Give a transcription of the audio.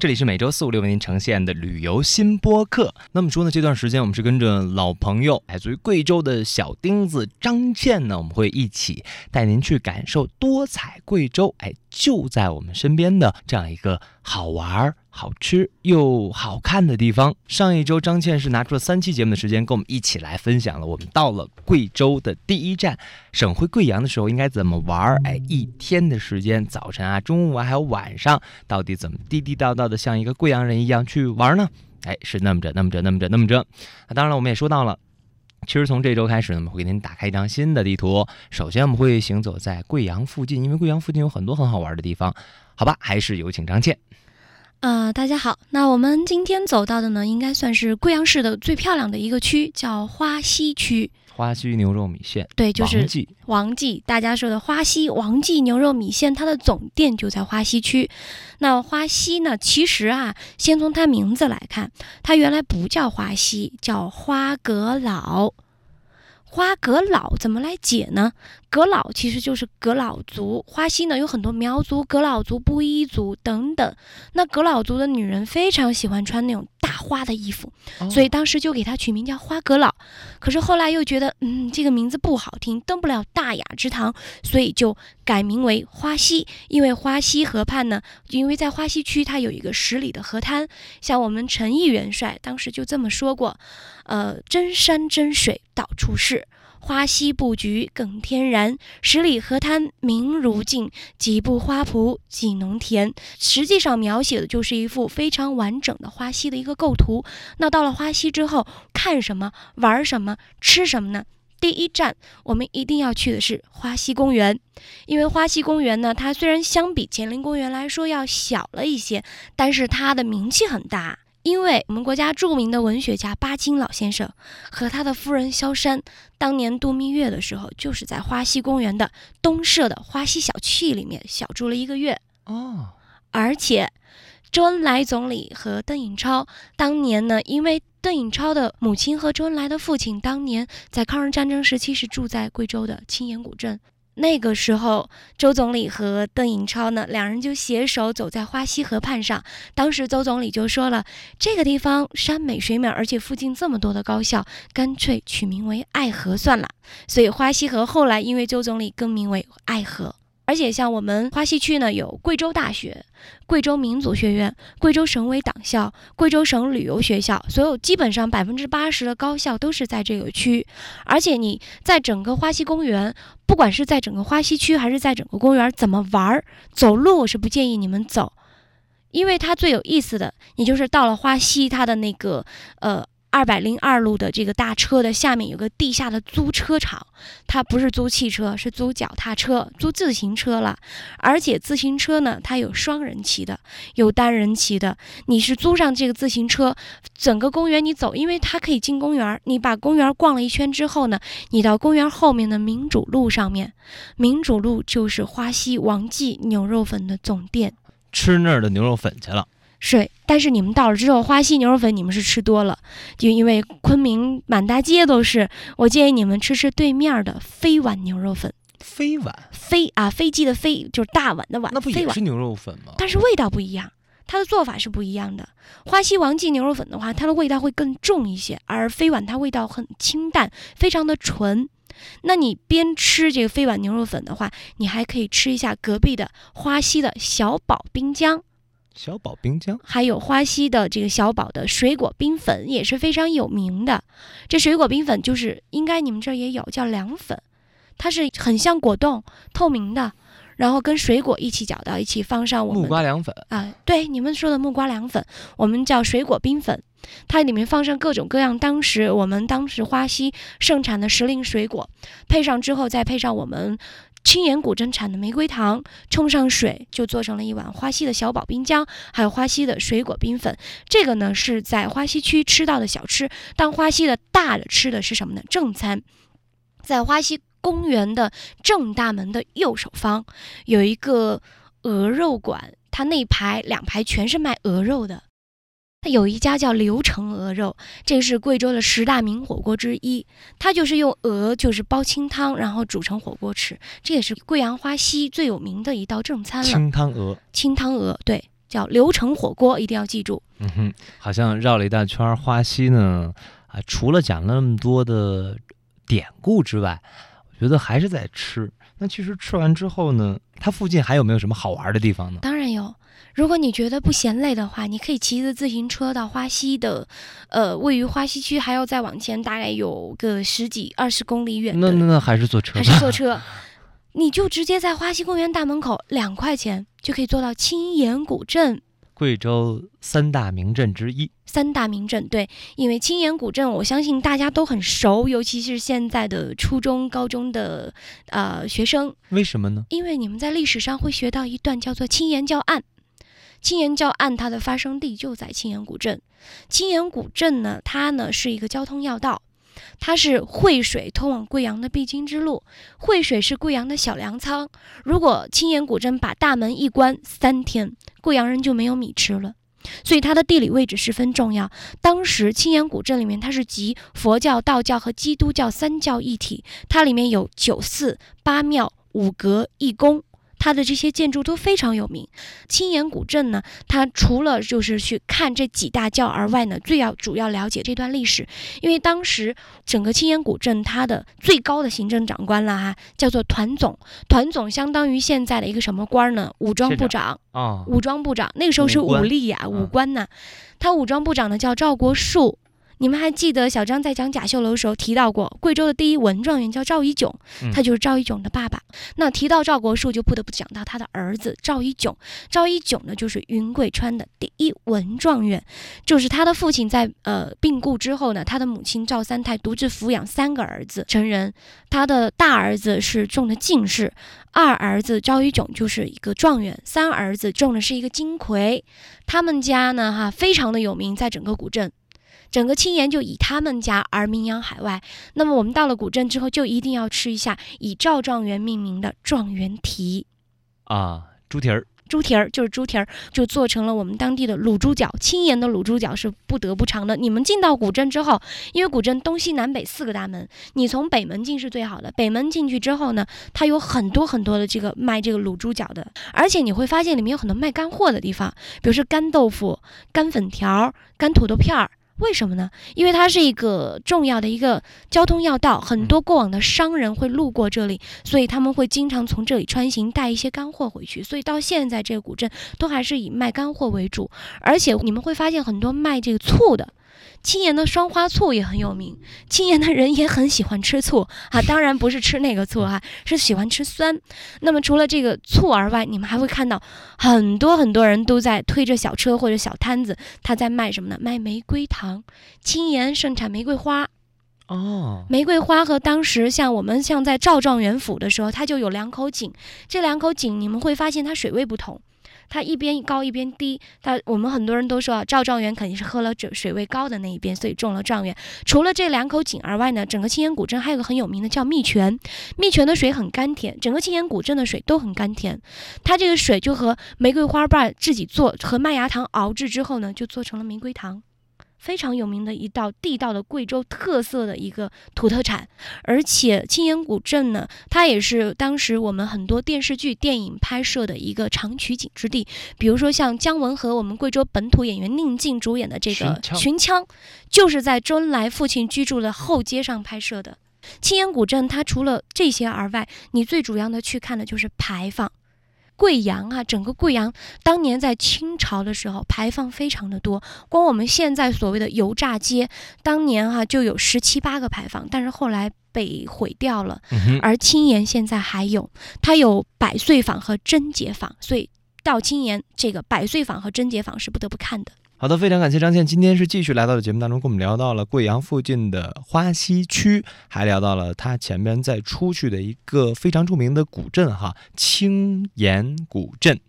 这里是每周四五六为您呈现的旅游新播客。那么说呢，这段时间我们是跟着老朋友，来自于贵州的小钉子张倩呢，我们会一起带您去感受多彩贵州，哎，就在我们身边的这样一个好玩、好吃又好看的地方。上一周张倩是拿出了三期节目的时间，跟我们一起来分享了我们到了贵州的第一站省会贵阳的时候应该怎么玩，哎，一天的时间，早晨啊、中午啊还有晚上，到底怎么地地道道的像一个贵阳人一样去玩呢？哎，是那么着，那么着，那么着，那么着。那当然了，我们也说到了。其实从这周开始呢，我们会给您打开一张新的地图。首先，我们会行走在贵阳附近，因为贵阳附近有很多很好玩的地方。好吧，还是有请张倩。呃，大家好，那我们今天走到的呢，应该算是贵阳市的最漂亮的一个区，叫花溪区。花溪牛肉米线，对，就是王记王记，大家说的花溪王记牛肉米线，它的总店就在花溪区。那花溪呢，其实啊，先从它名字来看，它原来不叫花溪，叫花阁老。花阁老怎么来解呢？阁老其实就是阁老族，花溪呢有很多苗族、阁老族、布依族等等。那阁老族的女人非常喜欢穿那种大花的衣服，哦所以当时就给它取名叫花阁老。可是后来又觉得，嗯，这个名字不好听，登不了大雅之堂，所以就改名为花溪。因为花溪河畔呢，因为在花溪区它有一个十里的河滩，像我们陈毅元帅当时就这么说过，呃，真山真水到处是。花溪布局更天然，十里河滩明如镜，几步花圃几农田。实际上描写的就是一幅非常完整的花溪的一个构图。那到了花溪之后，看什么、玩什么、吃什么呢？第一站我们一定要去的是花溪公园，因为花溪公园呢，它虽然相比乾陵公园来说要小了一些，但是它的名气很大。因为我们国家著名的文学家巴金老先生和他的夫人萧山，当年度蜜月的时候，就是在花溪公园的东社的花溪小憩里面小住了一个月。哦，而且，周恩来总理和邓颖超当年呢，因为邓颖超的母亲和周恩来的父亲当年在抗日战争时期是住在贵州的青岩古镇。那个时候，周总理和邓颖超呢，两人就携手走在花溪河畔上。当时周总理就说了，这个地方山美水美，而且附近这么多的高校，干脆取名为爱河算了。所以花溪河后来因为周总理更名为爱河。而且像我们花溪区呢，有贵州大学、贵州民族学院、贵州省委党校、贵州省旅游学校，所有基本上百分之八十的高校都是在这个区。而且你在整个花溪公园，不管是在整个花溪区还是在整个公园，怎么玩儿，走路我是不建议你们走，因为它最有意思的，你就是到了花溪，它的那个呃。二百零二路的这个大车的下面有个地下的租车场，它不是租汽车，是租脚踏车、租自行车了。而且自行车呢，它有双人骑的，有单人骑的。你是租上这个自行车，整个公园你走，因为它可以进公园。你把公园逛了一圈之后呢，你到公园后面的民主路上面，民主路就是花溪王记牛肉粉的总店。吃那儿的牛肉粉去了。是，但是你们到了之后，花溪牛肉粉你们是吃多了，就因为昆明满大街都是。我建议你们吃吃对面的飞碗牛肉粉，飞碗，飞啊，飞机的飞就是大碗的碗，那不飞碗也是牛肉粉吗？但是味道不一样，它的做法是不一样的。花溪王记牛肉粉的话，它的味道会更重一些，而飞碗它味道很清淡，非常的纯。那你边吃这个飞碗牛肉粉的话，你还可以吃一下隔壁的花溪的小宝冰浆。小宝冰浆，还有花溪的这个小宝的水果冰粉也是非常有名的。这水果冰粉就是应该你们这儿也有，叫凉粉，它是很像果冻，透明的，然后跟水果一起搅到一起，放上我们木瓜凉粉。啊，对，你们说的木瓜凉粉，我们叫水果冰粉。它里面放上各种各样当时我们当时花溪盛产的时令水果，配上之后再配上我们青岩古镇产的玫瑰糖，冲上水就做成了一碗花溪的小宝冰浆，还有花溪的水果冰粉。这个呢是在花溪区吃到的小吃，但花溪的大的吃的是什么呢？正餐，在花溪公园的正大门的右手方有一个鹅肉馆，它那一排两排全是卖鹅肉的。它有一家叫刘城鹅肉，这是贵州的十大名火锅之一。它就是用鹅，就是煲清汤，然后煮成火锅吃。这也是贵阳花溪最有名的一道正餐了。清汤鹅，清汤鹅，对，叫刘成火锅，一定要记住。嗯哼，好像绕了一大圈儿。花溪呢，啊，除了讲了那么多的典故之外，我觉得还是在吃。那其实吃完之后呢，它附近还有没有什么好玩的地方呢？当然有。如果你觉得不嫌累的话，你可以骑着自行车到花溪的，呃，位于花溪区，还要再往前大概有个十几二十公里远。那那那还是坐车？还是坐车？你就直接在花溪公园大门口，两块钱就可以坐到青岩古镇。贵州三大名镇之一，三大名镇对，因为青岩古镇，我相信大家都很熟，尤其是现在的初中、高中的呃学生。为什么呢？因为你们在历史上会学到一段叫做青岩教案。青岩教案它的发生地就在青岩古镇。青岩古镇呢，它呢是一个交通要道。它是惠水通往贵阳的必经之路，惠水是贵阳的小粮仓。如果青岩古镇把大门一关，三天贵阳人就没有米吃了。所以它的地理位置十分重要。当时青岩古镇里面，它是集佛教、道教和基督教三教一体，它里面有九寺、八庙、五阁、一宫。它的这些建筑都非常有名。青岩古镇呢，它除了就是去看这几大教而外呢，最要主要了解这段历史。因为当时整个青岩古镇它的最高的行政长官了哈，叫做团总。团总相当于现在的一个什么官呢？武装部长啊，武装部长。那个时候是武力呀，武官呢。他武装部长呢叫赵国树。你们还记得小张在讲贾秀楼的时候提到过，贵州的第一文状元叫赵一炯，他就是赵一炯的爸爸。那提到赵国树，就不得不讲到他的儿子赵一炯。赵一炯呢，就是云贵川的第一文状元，就是他的父亲在呃病故之后呢，他的母亲赵三太独自抚养三个儿子成人。他的大儿子是中了进士，二儿子赵一炯就是一个状元，三儿子中的是一个金魁。他们家呢，哈，非常的有名，在整个古镇。整个青岩就以他们家而名扬海外。那么我们到了古镇之后，就一定要吃一下以赵状元命名的状元蹄啊，猪蹄儿。猪蹄儿就是猪蹄儿，就做成了我们当地的卤猪脚。青岩的卤猪脚是不得不尝的。你们进到古镇之后，因为古镇东西南北四个大门，你从北门进是最好的。北门进去之后呢，它有很多很多的这个卖这个卤猪脚的，而且你会发现里面有很多卖干货的地方，比如说干豆腐、干粉条、干土豆片儿。为什么呢？因为它是一个重要的一个交通要道，很多过往的商人会路过这里，所以他们会经常从这里穿行，带一些干货回去。所以到现在，这个古镇都还是以卖干货为主，而且你们会发现很多卖这个醋的。青岩的双花醋也很有名，青岩的人也很喜欢吃醋啊，当然不是吃那个醋啊，是喜欢吃酸。那么除了这个醋而外，你们还会看到很多很多人都在推着小车或者小摊子，他在卖什么呢？卖玫瑰糖。青岩盛产玫瑰花，哦，玫瑰花和当时像我们像在赵状元府的时候，它就有两口井，这两口井你们会发现它水位不同。它一边高一边低，它我们很多人都说啊，赵状元肯定是喝了水水位高的那一边，所以中了状元。除了这两口井而外呢，整个青岩古镇还有个很有名的叫蜜泉，蜜泉的水很甘甜，整个青岩古镇的水都很甘甜。它这个水就和玫瑰花瓣自己做和麦芽糖熬制之后呢，就做成了玫瑰糖。非常有名的一道地道的贵州特色的一个土特产，而且青岩古镇呢，它也是当时我们很多电视剧、电影拍摄的一个长取景之地。比如说像姜文和我们贵州本土演员宁静主演的这个《寻枪》，就是在周恩来父亲居住的后街上拍摄的。青岩古镇它除了这些而外，你最主要的去看的就是牌坊。贵阳啊，整个贵阳当年在清朝的时候排放非常的多，光我们现在所谓的油炸街，当年哈就有十七八个排放，但是后来被毁掉了。而青岩现在还有，它有百岁坊和贞节坊，所以到青岩这个百岁坊和贞节坊是不得不看的。好的，非常感谢张倩，今天是继续来到了节目当中，跟我们聊到了贵阳附近的花溪区，还聊到了他前面在出去的一个非常著名的古镇哈，青岩古镇。